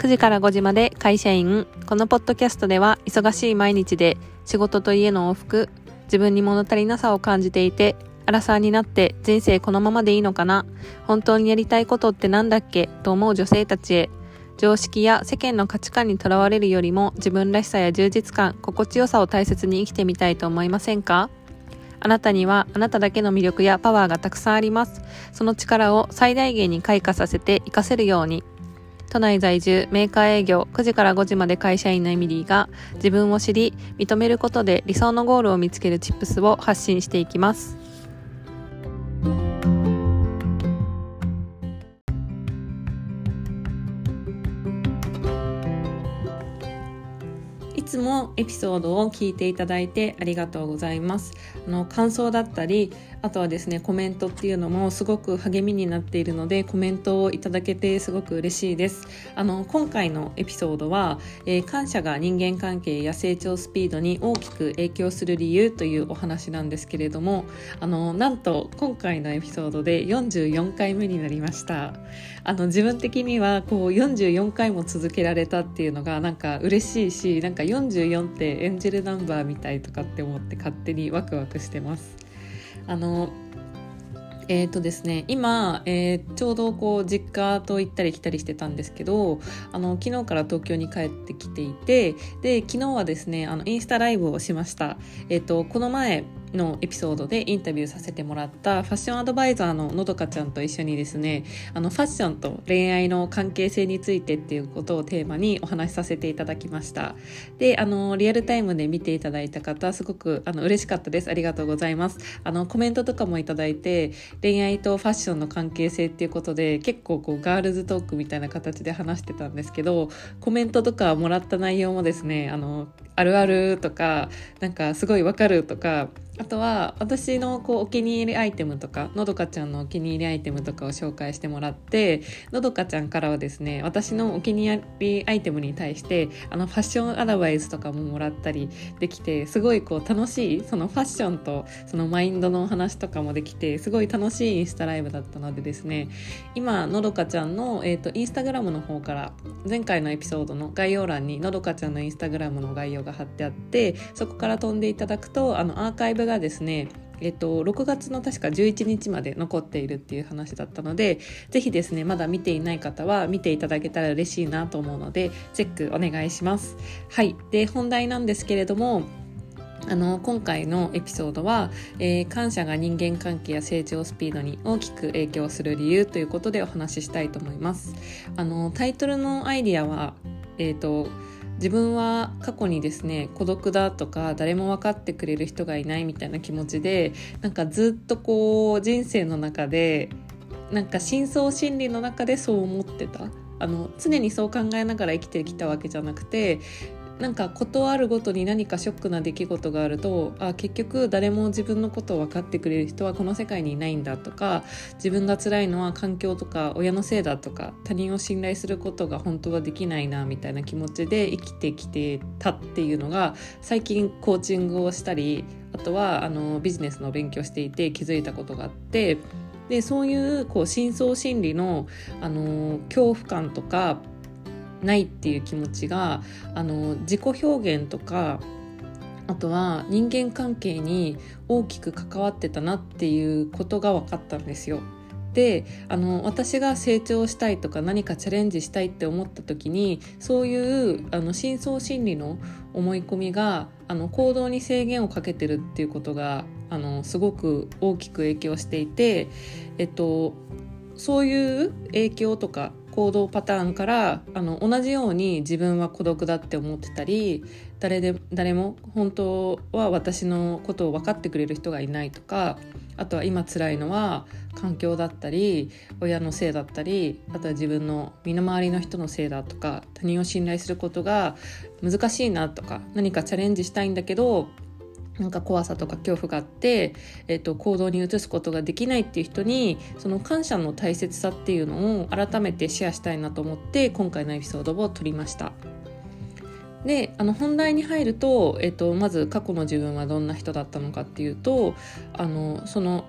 9時から5時まで会社員。このポッドキャストでは忙しい毎日で仕事と家の往復、自分に物足りなさを感じていて、アラサーになって人生このままでいいのかな？本当にやりたいことってなんだっけ？と思う女性たちへ。常識や世間の価値観にとらわれるよりも自分らしさや充実感、心地よさを大切に生きてみたいと思いませんか？あなたにはあなただけの魅力やパワーがたくさんあります。その力を最大限に開花させて活かせるように。都内在住メーカー営業9時から5時まで会社員のエミリーが自分を知り認めることで理想のゴールを見つけるチップスを発信していきます。いつもエピソードを聞いていただいてありがとうございます。あの感想だったりあとはですねコメントっていうのもすごく励みになっているのでコメントをいただけてすごく嬉しいです。あの今回のエピソードは、えー、感謝が人間関係や成長スピードに大きく影響する理由というお話なんですけれどもあのなんと今回のエピソードで44回目になりました。あの自分的にはこう44回も続けられたっていうのがなんか嬉しいしなんか44ってエンジェルナンバーみたいとかって思って勝手にワクワクしてます。あのえーとですね、今、えー、ちょうどこう実家と行ったり来たりしてたんですけどあの昨日から東京に帰ってきていてで昨日はですねあのインスタライブをしました、えーとこの前のエピソードでインタビューさせてもらったファッションアドバイザーののどかちゃんと一緒にですねあのファッションと恋愛の関係性についてっていうことをテーマにお話しさせていただきました。であのリアルタイムで見ていただいた方すごくあの嬉しかったです。ありがとうございます。あのコメントとかもいただいて恋愛とファッションの関係性っていうことで結構こうガールズトークみたいな形で話してたんですけどコメントとかもらった内容もですねあのあるあるとかなんかすごいわかるとかあとは私のこうお気に入りアイテムとかのどかちゃんのお気に入りアイテムとかを紹介してもらってのどかちゃんからはですね私のお気に入りアイテムに対してあのファッションアドバイスとかももらったりできてすごいこう楽しいそのファッションとそのマインドのお話とかもできてすごい楽しいインスタライブだったのでですね今のどかちゃんの、えーと、インスタグラムの方から前回のエピソードの概要欄にのどかちゃんのインスタグラムの概要が貼ってあってそこから飛んでいただくとあのアーカイブががですねえっと、6月の確か11日まで残っているっていう話だったので是非ですねまだ見ていない方は見ていただけたら嬉しいなと思うのでチェックお願いします。はいで本題なんですけれどもあの今回のエピソードは、えー、感謝が人間関係や成長スピードに大きく影響する理由ということでお話ししたいと思います。あのタイトルのアイディアは、えーと自分は過去にですね孤独だとか誰も分かってくれる人がいないみたいな気持ちでなんかずっとこう人生の中でなんか深層心理の中でそう思ってた。あの常にそう考えながら生きてきたわけじゃなくてなんか事あるごとに何かショックな出来事があるとあ結局誰も自分のことを分かってくれる人はこの世界にいないんだとか自分が辛いのは環境とか親のせいだとか他人を信頼することが本当はできないなみたいな気持ちで生きてきてたっていうのが最近コーチングをしたりあとはあのビジネスの勉強していて気づいたことがあってでそういうこう深層心理のあの恐怖感とかないっていう気持ちがあの自己表現とかあとは人間関係に大きく関わってたなっていうことが分かったんですよ。であの私が成長したいとか何かチャレンジしたいって思った時にそういうあの深層心理の思い込みがあの行動に制限をかけてるっていうことがあのすごく大きく影響していて、えっと、そういう影響とか行動パターンからあの同じように自分は孤独だって思ってたり誰で誰も本当は私のことを分かってくれる人がいないとかあとは今辛いのは環境だったり親のせいだったりあとは自分の身の回りの人のせいだとか他人を信頼することが難しいなとか何かチャレンジしたいんだけどなんか怖さとか恐怖があって、えっと、行動に移すことができないっていう人にその感謝の大切さっていうのを改めてシェアしたいなと思って今回のエピソードを撮りました。であの本題に入ると、えっと、まず過去の自分はどんな人だったのかっていうとあのその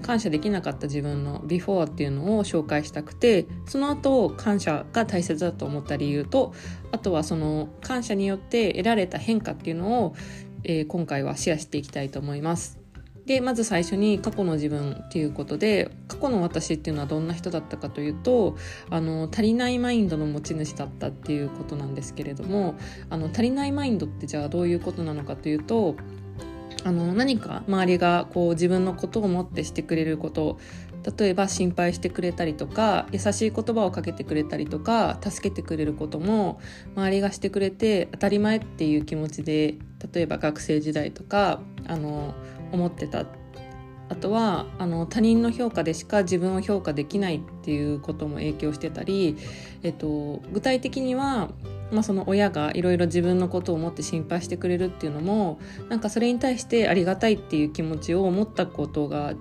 感謝できなかった自分のビフォーっていうのを紹介したくてその後感謝が大切だと思った理由とあとはその感謝によって得られた変化っていうのを、えー、今回はシェアしていきたいと思います。でまず最初に過去の自分っていうことで過去の私っていうのはどんな人だったかというとあの足りないマインドの持ち主だったっていうことなんですけれどもあの足りないマインドってじゃあどういうことなのかというとあの何か周りがこう自分のことを思ってしてくれること例えば心配してくれたりとか優しい言葉をかけてくれたりとか助けてくれることも周りがしてくれて当たり前っていう気持ちで例えば学生時代とかあの思ってた。あとはあの他人の評価でしか自分を評価できないっていうことも影響してたり、えっと、具体的には、まあ、その親がいろいろ自分のことを思って心配してくれるっていうのもなんかそれに対してありがたいっていう気持ちを持ったことが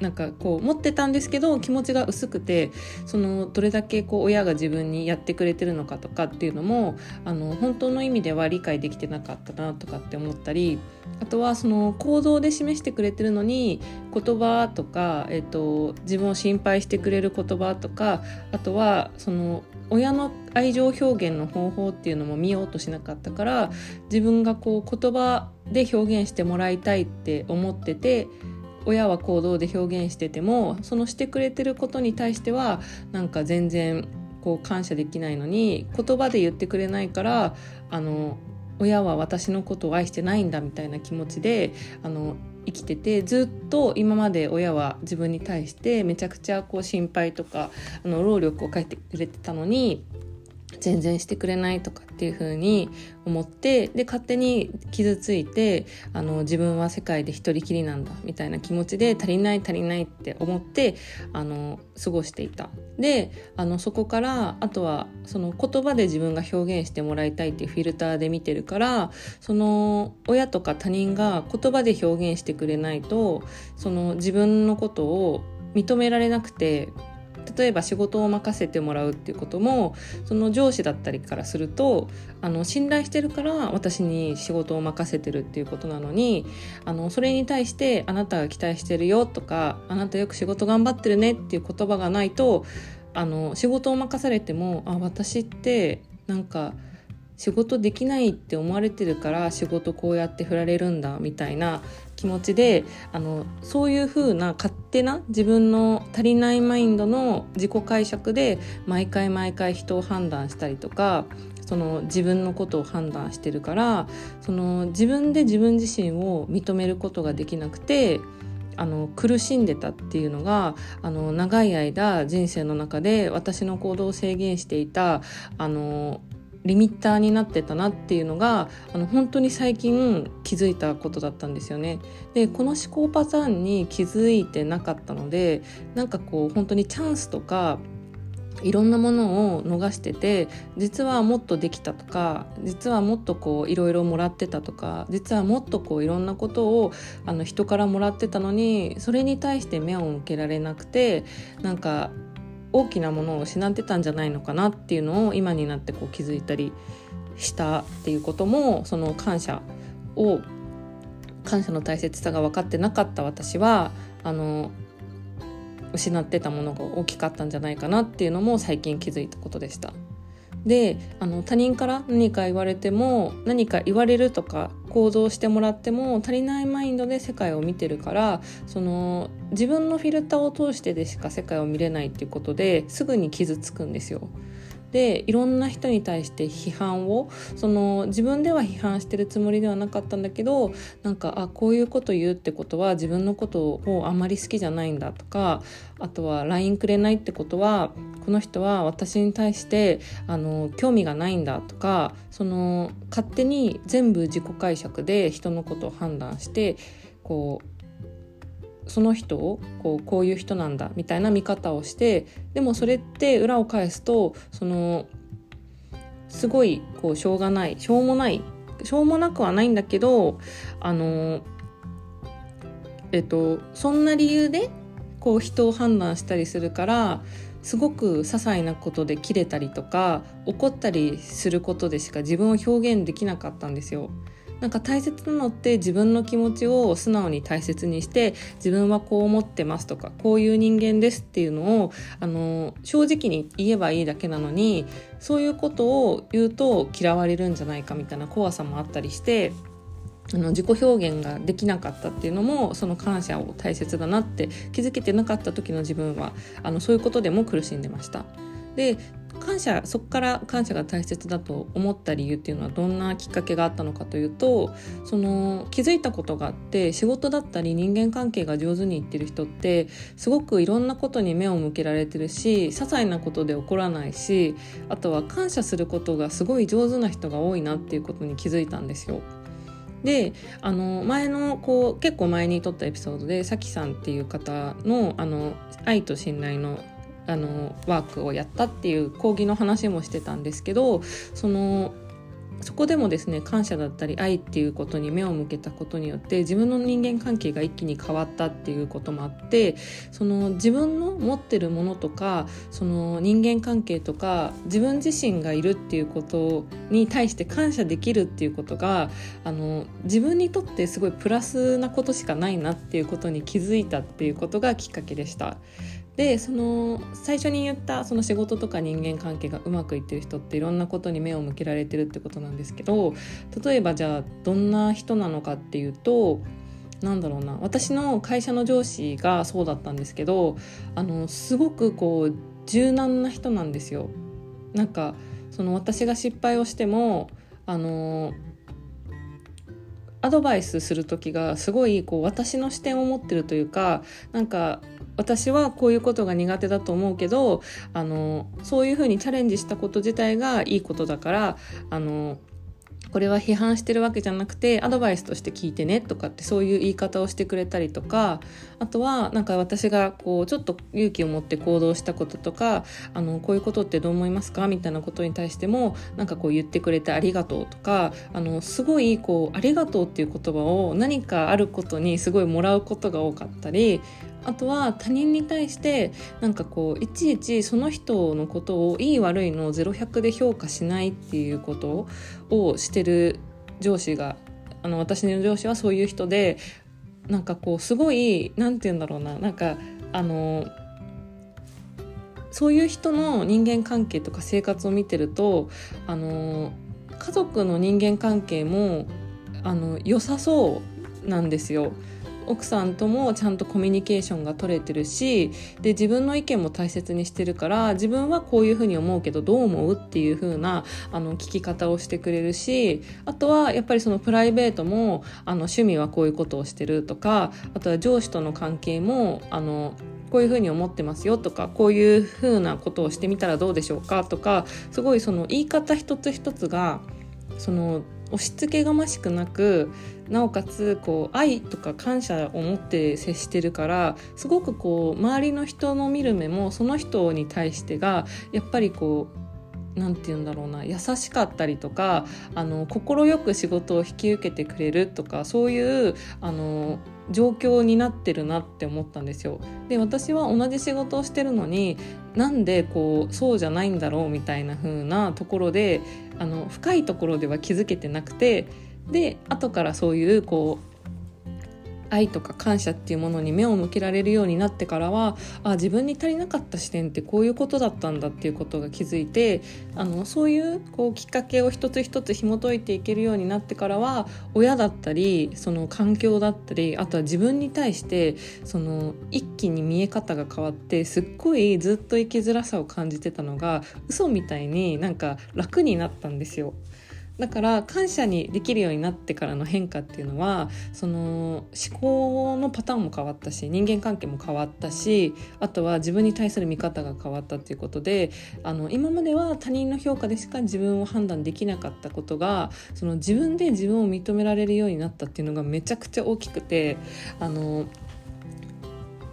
なんかこう持ってたんですけど気持ちが薄くてそのどれだけこう親が自分にやってくれてるのかとかっていうのもあの本当の意味では理解できてなかったなとかって思ったりあとはその行動で示してくれてるのに言葉とか、えっと、自分を心配してくれる言葉とかあとはその親の愛情表現の方法っていうのも見ようとしなかったから自分がこう言葉で表現してもらいたいって思ってて親は行動で表現しててもそのしてくれてることに対してはなんか全然こう感謝できないのに言葉で言ってくれないからあの親は私のことを愛してないんだみたいな気持ちであの生きててずっと今まで親は自分に対してめちゃくちゃこう心配とかあの労力をかけてくれてたのに全然してくれないとかっていう風に思ってで勝手に傷ついてあの自分は世界で一人きりなんだみたいな気持ちで足りない足りないって思ってあの過ごしていた。であのそこからあとはその言葉で自分が表現してもらいたいっていうフィルターで見てるからその親とか他人が言葉で表現してくれないとその自分のことを認められなくて例えば仕事を任せてもらうっていうこともその上司だったりからするとあの信頼してるから私に仕事を任せてるっていうことなのにあのそれに対して「あなたが期待してるよ」とか「あなたよく仕事頑張ってるね」っていう言葉がないとあの仕事を任されてもあ私ってなんか仕事できないって思われてるから仕事こうやって振られるんだみたいな気持ちであのそういう風な勝手な自分の足りないマインドの自己解釈で毎回毎回人を判断したりとかその自分のことを判断してるからその自分で自分自身を認めることができなくてあの苦しんでたっていうのがあの長い間人生の中で私の行動を制限していたあのリミッターになってたなっていうのがあの本当に最近気づいたことだったんですよね。でこの思考パターンに気づいてなかったのでなんかこう本当にチャンスとかいろんなものを逃してて実はもっとできたとか実はもっとこういろいろもらってたとか実はもっとこういろんなことをあの人からもらってたのにそれに対して目を向けられなくてなんか大きなものを失ってたんじゃないのかなっていうのを今になってこう気づいたりしたっていうこともその感謝を感謝の大切さが分かってなかった私はあの失ってたものが大きかったんじゃないかなっていうのも最近気づいたことでした。であの他人から何か言われても何か言われるとか行動してもらっても足りないマインドで世界を見てるからその自分のフィルターを通してでしか世界を見れないっていうことですぐに傷つくんですよ。でいろんな人に対して批判をその自分では批判してるつもりではなかったんだけどなんかあこういうこと言うってことは自分のことをあまり好きじゃないんだとかあとは LINE くれないってことはこの人は私に対してあの興味がないんだとかその勝手に全部自己解釈で人のことを判断してこうその人をこうこういう人なんだみたいな見方をしてでもそれって裏を返すとそのすごいこうしょうがないしょうもないしょうもなくはないんだけどあのえっとそんな理由でこう人を判断したりするからすごく些細なことで切れたりとか怒ったりすることでしか自分を表現できなかったんですよ。なんか大切なのって自分の気持ちを素直に大切にして自分はこう思ってますとかこういう人間ですっていうのをあの正直に言えばいいだけなのにそういうことを言うと嫌われるんじゃないかみたいな怖さもあったりしてあの自己表現ができなかったっていうのもその感謝を大切だなって気づけてなかった時の自分はあのそういうことでも苦しんでました。で感謝そこから感謝が大切だと思った理由っていうのはどんなきっかけがあったのかというとその気づいたことがあって仕事だったり人間関係が上手にいってる人ってすごくいろんなことに目を向けられてるし些細なことで起こらないしあとは感謝することがすごい上手な人が多いなっていうことに気づいたんですよ。であの前のこう結構前に撮ったエピソードでさきさんっていう方のあの愛と信頼のあのワークをやったっていう講義の話もしてたんですけどそのそこでもですね感謝だったり愛っていうことに目を向けたことによって自分の人間関係が一気に変わったっていうこともあってその自分の持ってるものとかその人間関係とか自分自身がいるっていうことに対して感謝できるっていうことがあの自分にとってすごいプラスなことしかないなっていうことに気づいたっていうことがきっかけでした。でその最初に言ったその仕事とか人間関係がうまくいってる人っていろんなことに目を向けられてるってことなんですけど例えばじゃあどんな人なのかっていうとなんだろうな私の会社の上司がそうだったんですけどあのすごくこう柔軟な人なんですよ。なんかその私が失敗をしてもあのアドバイスする時がすごいこう私の視点を持ってるというかなんか私はこういうことが苦手だと思うけどあのそういうふうにチャレンジしたこと自体がいいことだからあのこれは批判してるわけじゃなくてアドバイスとして聞いてねとかってそういう言い方をしてくれたりとかあとはなんか私がこうちょっと勇気を持って行動したこととかあのこういうことってどう思いますかみたいなことに対してもなんかこう言ってくれてありがとうとかあのすごいこうありがとうっていう言葉を何かあることにすごいもらうことが多かったりあとは他人に対してなんかこういちいちその人のことをいい悪いの0100で評価しないっていうことをしてる上司があの私の上司はそういう人でなんかこうすごい何て言うんだろうななんかあのそういう人の人間関係とか生活を見てるとあの家族の人間関係もあの良さそうなんですよ。奥さんともちゃんとコミュニケーションが取れてるしで自分の意見も大切にしてるから自分はこういうふうに思うけどどう思うっていう風なあな聞き方をしてくれるしあとはやっぱりそのプライベートもあの趣味はこういうことをしてるとかあとは上司との関係もあのこういうふうに思ってますよとかこういうふうなことをしてみたらどうでしょうかとかすごいその言い方一つ一つがその押し付けがましくなくなおかつこう愛とか感謝を持って接してるからすごくこう周りの人の見る目もその人に対してがやっぱりこう何て言うんだろうな優しかったりとかあの快く仕事を引き受けてくれるとかそういうあの状況になってるなって思ったんですよ。で私は同じ仕事をしてるのになんでこうそうじゃないんだろうみたいな風なところであの深いところでは気づけてなくてで後からそういうこう愛とか感謝っていうものに目を向けられるようになってからはあ自分に足りなかった視点ってこういうことだったんだっていうことが気づいてあのそういうこうきっかけを一つ一つ紐解いていけるようになってからは親だったりその環境だったりあとは自分に対してその一気に見え方が変わってすっごいずっと生きづらさを感じてたのが嘘みたいになんか楽になったんですよ。だから感謝にできるようになってからの変化っていうのはその思考のパターンも変わったし人間関係も変わったしあとは自分に対する見方が変わったっていうことであの今までは他人の評価でしか自分を判断できなかったことがその自分で自分を認められるようになったっていうのがめちゃくちゃ大きくてあの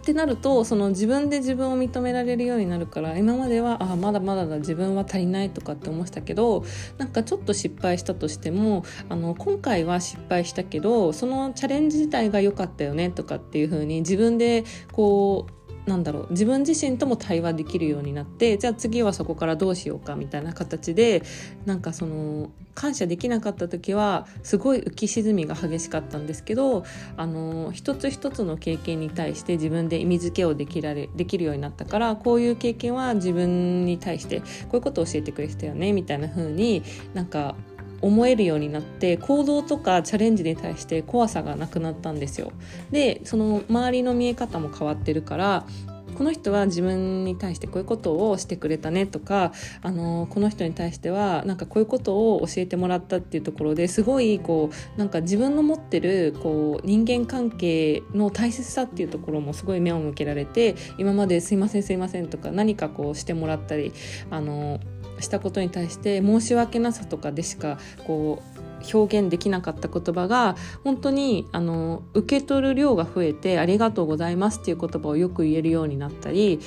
ってなるとその自分で自分を認められるようになるから今まではあまだまだだ自分は足りないとかって思ってたけどなんかちょっと失敗したとしてもあの今回は失敗したけどそのチャレンジ自体が良かったよねとかっていう風に自分でこうなんだろう自分自身とも対話できるようになってじゃあ次はそこからどうしようかみたいな形でなんかその感謝できなかった時はすごい浮き沈みが激しかったんですけどあの一つ一つの経験に対して自分で意味付けをできられできるようになったからこういう経験は自分に対してこういうことを教えてくれてたよねみたいな風になんか思えるようになって行動とかチャレンジに対して怖さがなくなったんですよ。でその周りの見え方も変わってるからこの人は自分に対してこういうことをしてくれたねとかあのこの人に対してはなんかこういうことを教えてもらったっていうところですごいこうなんか自分の持ってるこう人間関係の大切さっていうところもすごい目を向けられて今まですいませんすいませんとか何かこうしてもらったりあのしたことに対して申し訳なさとかでしかこう表現できなかった言葉が本当にあの受け取る量が増えて「ありがとうございます」っていう言葉をよく言えるようになったり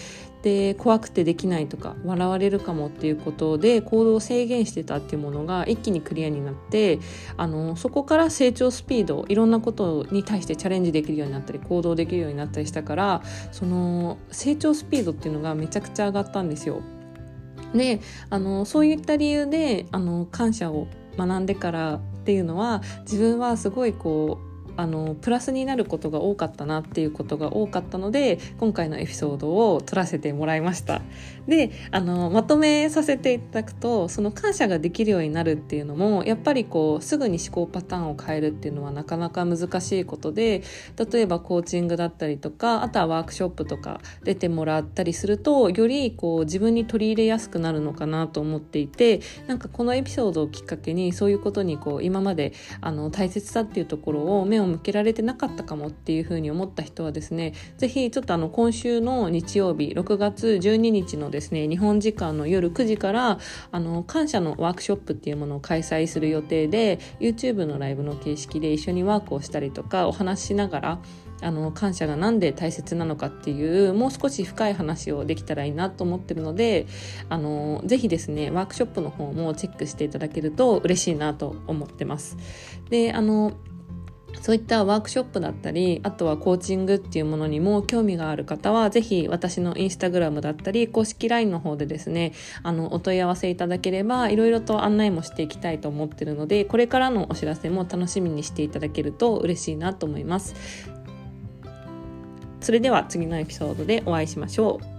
で怖くてできないとか笑われるかもっていうことで行動を制限してたっていうものが一気にクリアになってあのそこから成長スピードいろんなことに対してチャレンジできるようになったり行動できるようになったりしたからその成長スピードっていうのがめちゃくちゃ上がったんですよ。であのそういった理由であの感謝を学んでからっていうのは自分はすごいこうあのプラスになることが多かったなっていうことが多かったので今回のエピソードを撮らせてもらいました。であのまとめさせていただくとその感謝ができるようになるっていうのもやっぱりこうすぐに思考パターンを変えるっていうのはなかなか難しいことで例えばコーチングだったりとかあとはワークショップとか出てもらったりするとよりこう自分に取り入れやすくなるのかなと思っていてなんかこのエピソードをきっかけにそういうことにこう今まであの大切さっていうところを目を向けられてなかったかもっていうふうに思った人はですね是非ちょっとあの今週の日曜日6月12日のですね日本時間の夜9時からあの感謝のワークショップっていうものを開催する予定で YouTube のライブの形式で一緒にワークをしたりとかお話ししながらあの感謝が何で大切なのかっていうもう少し深い話をできたらいいなと思ってるのであのぜひですねワークショップの方もチェックしていただけると嬉しいなと思ってます。であのそういったワークショップだったりあとはコーチングっていうものにも興味がある方は是非私のインスタグラムだったり公式 LINE の方でですねあのお問い合わせいただければいろいろと案内もしていきたいと思ってるのでこれからのお知らせも楽しみにしていただけると嬉しいなと思います。それでは次のエピソードでお会いしましょう。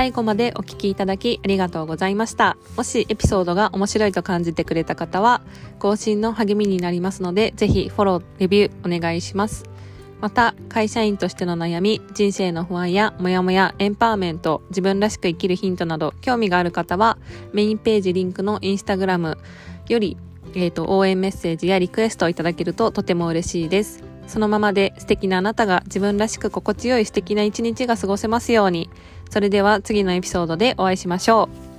最後までお聞きいただきありがとうございました。もしエピソードが面白いと感じてくれた方は、更新の励みになりますので、ぜひフォロー、レビューお願いします。また、会社員としての悩み、人生の不安やモヤモヤ、エンパワーメント、自分らしく生きるヒントなど、興味がある方は、メインページリンクのインスタグラムより、えっ、ー、と、応援メッセージやリクエストをいただけるととても嬉しいです。そのままで素敵なあなたが自分らしく心地よい素敵な一日が過ごせますように。それでは次のエピソードでお会いしましょう。